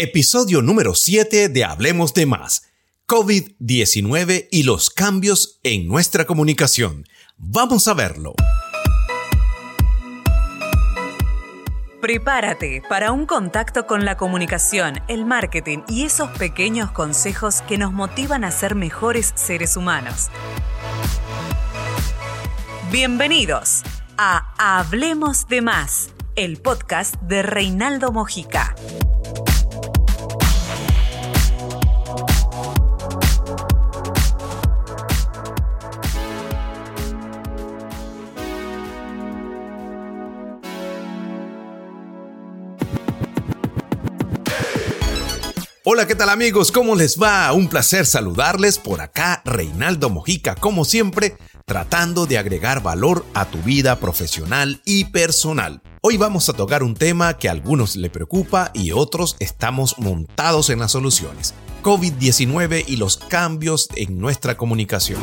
Episodio número 7 de Hablemos de Más. COVID-19 y los cambios en nuestra comunicación. Vamos a verlo. Prepárate para un contacto con la comunicación, el marketing y esos pequeños consejos que nos motivan a ser mejores seres humanos. Bienvenidos a Hablemos de Más, el podcast de Reinaldo Mojica. Hola, ¿qué tal amigos? ¿Cómo les va? Un placer saludarles por acá, Reinaldo Mojica, como siempre, tratando de agregar valor a tu vida profesional y personal. Hoy vamos a tocar un tema que a algunos le preocupa y otros estamos montados en las soluciones. COVID-19 y los cambios en nuestra comunicación.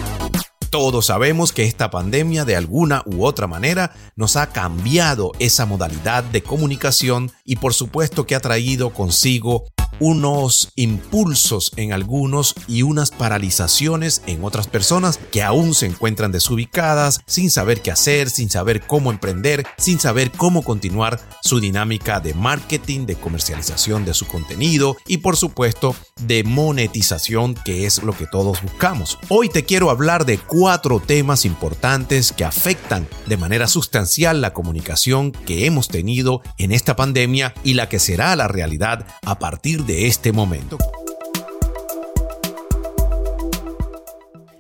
Todos sabemos que esta pandemia de alguna u otra manera nos ha cambiado esa modalidad de comunicación y por supuesto que ha traído consigo unos impulsos en algunos y unas paralizaciones en otras personas que aún se encuentran desubicadas, sin saber qué hacer, sin saber cómo emprender, sin saber cómo continuar su dinámica de marketing, de comercialización de su contenido y por supuesto de monetización que es lo que todos buscamos. Hoy te quiero hablar de cuatro temas importantes que afectan de manera sustancial la comunicación que hemos tenido en esta pandemia y la que será la realidad a partir de este momento.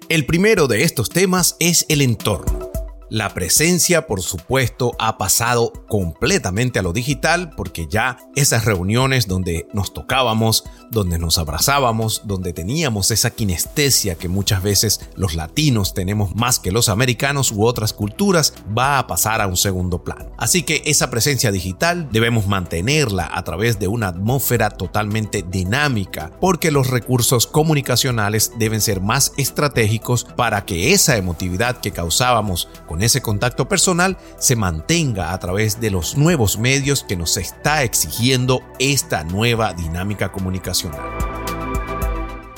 El primero de estos temas es el entorno. La presencia, por supuesto, ha pasado completamente a lo digital porque ya esas reuniones donde nos tocábamos, donde nos abrazábamos, donde teníamos esa kinestesia que muchas veces los latinos tenemos más que los americanos u otras culturas, va a pasar a un segundo plano. Así que esa presencia digital debemos mantenerla a través de una atmósfera totalmente dinámica porque los recursos comunicacionales deben ser más estratégicos para que esa emotividad que causábamos con ese contacto personal se mantenga a través de los nuevos medios que nos está exigiendo esta nueva dinámica comunicacional.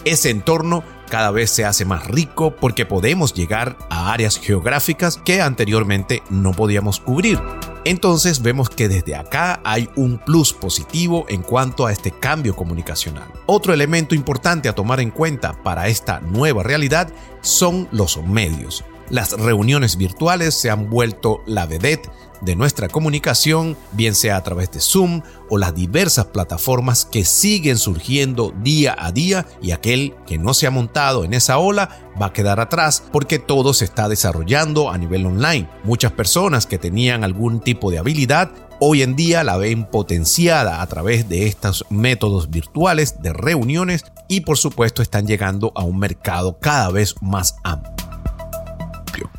Ese entorno cada vez se hace más rico porque podemos llegar a áreas geográficas que anteriormente no podíamos cubrir. Entonces vemos que desde acá hay un plus positivo en cuanto a este cambio comunicacional. Otro elemento importante a tomar en cuenta para esta nueva realidad son los medios. Las reuniones virtuales se han vuelto la vedette de nuestra comunicación, bien sea a través de Zoom o las diversas plataformas que siguen surgiendo día a día y aquel que no se ha montado en esa ola va a quedar atrás porque todo se está desarrollando a nivel online. Muchas personas que tenían algún tipo de habilidad hoy en día la ven potenciada a través de estos métodos virtuales de reuniones y por supuesto están llegando a un mercado cada vez más amplio.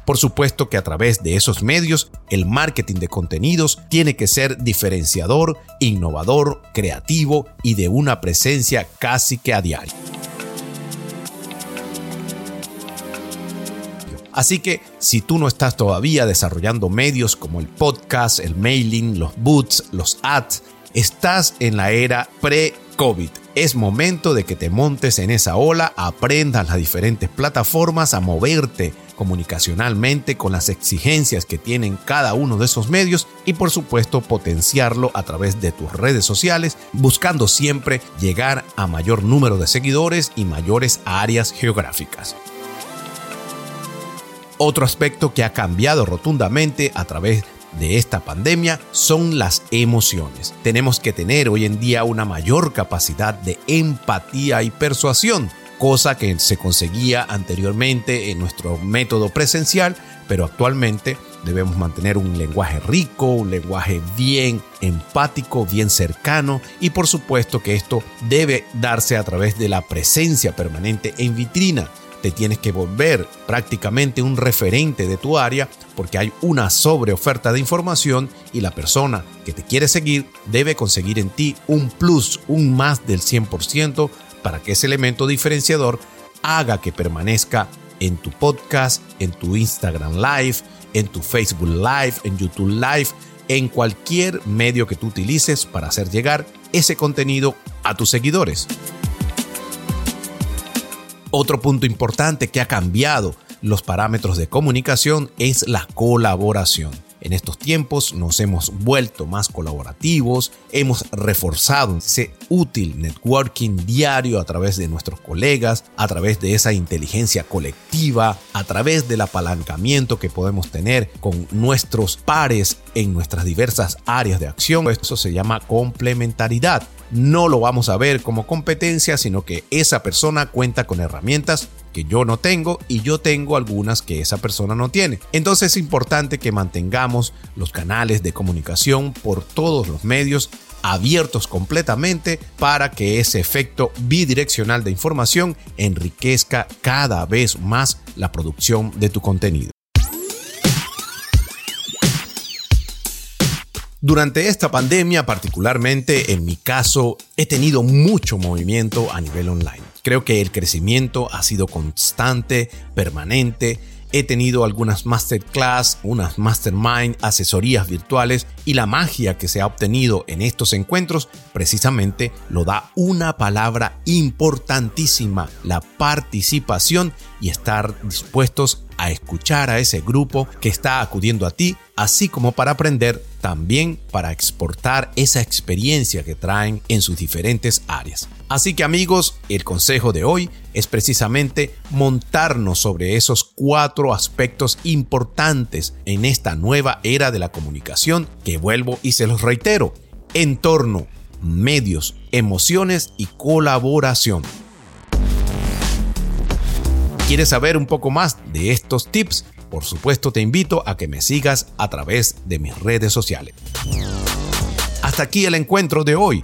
Por supuesto que a través de esos medios, el marketing de contenidos tiene que ser diferenciador, innovador, creativo y de una presencia casi que a diario. Así que si tú no estás todavía desarrollando medios como el podcast, el mailing, los boots, los ads, estás en la era pre-COVID. Es momento de que te montes en esa ola, aprendas las diferentes plataformas a moverte comunicacionalmente con las exigencias que tienen cada uno de esos medios y por supuesto potenciarlo a través de tus redes sociales, buscando siempre llegar a mayor número de seguidores y mayores áreas geográficas. Otro aspecto que ha cambiado rotundamente a través de esta pandemia son las emociones. Tenemos que tener hoy en día una mayor capacidad de empatía y persuasión cosa que se conseguía anteriormente en nuestro método presencial, pero actualmente debemos mantener un lenguaje rico, un lenguaje bien empático, bien cercano y por supuesto que esto debe darse a través de la presencia permanente en vitrina. Te tienes que volver prácticamente un referente de tu área porque hay una sobreoferta de información y la persona que te quiere seguir debe conseguir en ti un plus, un más del 100% para que ese elemento diferenciador haga que permanezca en tu podcast, en tu Instagram Live, en tu Facebook Live, en YouTube Live, en cualquier medio que tú utilices para hacer llegar ese contenido a tus seguidores. Otro punto importante que ha cambiado los parámetros de comunicación es la colaboración. En estos tiempos nos hemos vuelto más colaborativos, hemos reforzado ese útil networking diario a través de nuestros colegas, a través de esa inteligencia colectiva, a través del apalancamiento que podemos tener con nuestros pares en nuestras diversas áreas de acción. Eso se llama complementariedad no lo vamos a ver como competencia, sino que esa persona cuenta con herramientas que yo no tengo y yo tengo algunas que esa persona no tiene. Entonces es importante que mantengamos los canales de comunicación por todos los medios abiertos completamente para que ese efecto bidireccional de información enriquezca cada vez más la producción de tu contenido. Durante esta pandemia, particularmente en mi caso, he tenido mucho movimiento a nivel online. Creo que el crecimiento ha sido constante, permanente. He tenido algunas masterclass, unas mastermind, asesorías virtuales y la magia que se ha obtenido en estos encuentros precisamente lo da una palabra importantísima, la participación y estar dispuestos a escuchar a ese grupo que está acudiendo a ti, así como para aprender, también para exportar esa experiencia que traen en sus diferentes áreas. Así que amigos, el consejo de hoy es precisamente montarnos sobre esos cuatro aspectos importantes en esta nueva era de la comunicación que vuelvo y se los reitero. Entorno, medios, emociones y colaboración. ¿Quieres saber un poco más de estos tips? Por supuesto te invito a que me sigas a través de mis redes sociales. Hasta aquí el encuentro de hoy.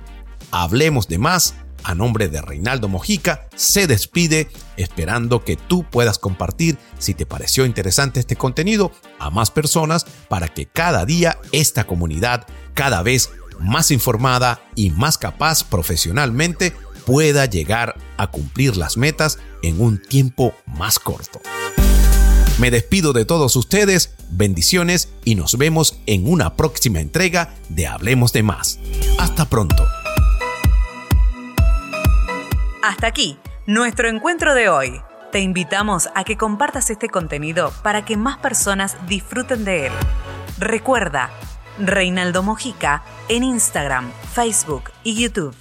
Hablemos de más. A nombre de Reinaldo Mojica, se despide esperando que tú puedas compartir, si te pareció interesante este contenido, a más personas para que cada día esta comunidad, cada vez más informada y más capaz profesionalmente, pueda llegar a cumplir las metas en un tiempo más corto. Me despido de todos ustedes, bendiciones y nos vemos en una próxima entrega de Hablemos de Más. Hasta pronto. Hasta aquí, nuestro encuentro de hoy. Te invitamos a que compartas este contenido para que más personas disfruten de él. Recuerda, Reinaldo Mojica en Instagram, Facebook y YouTube.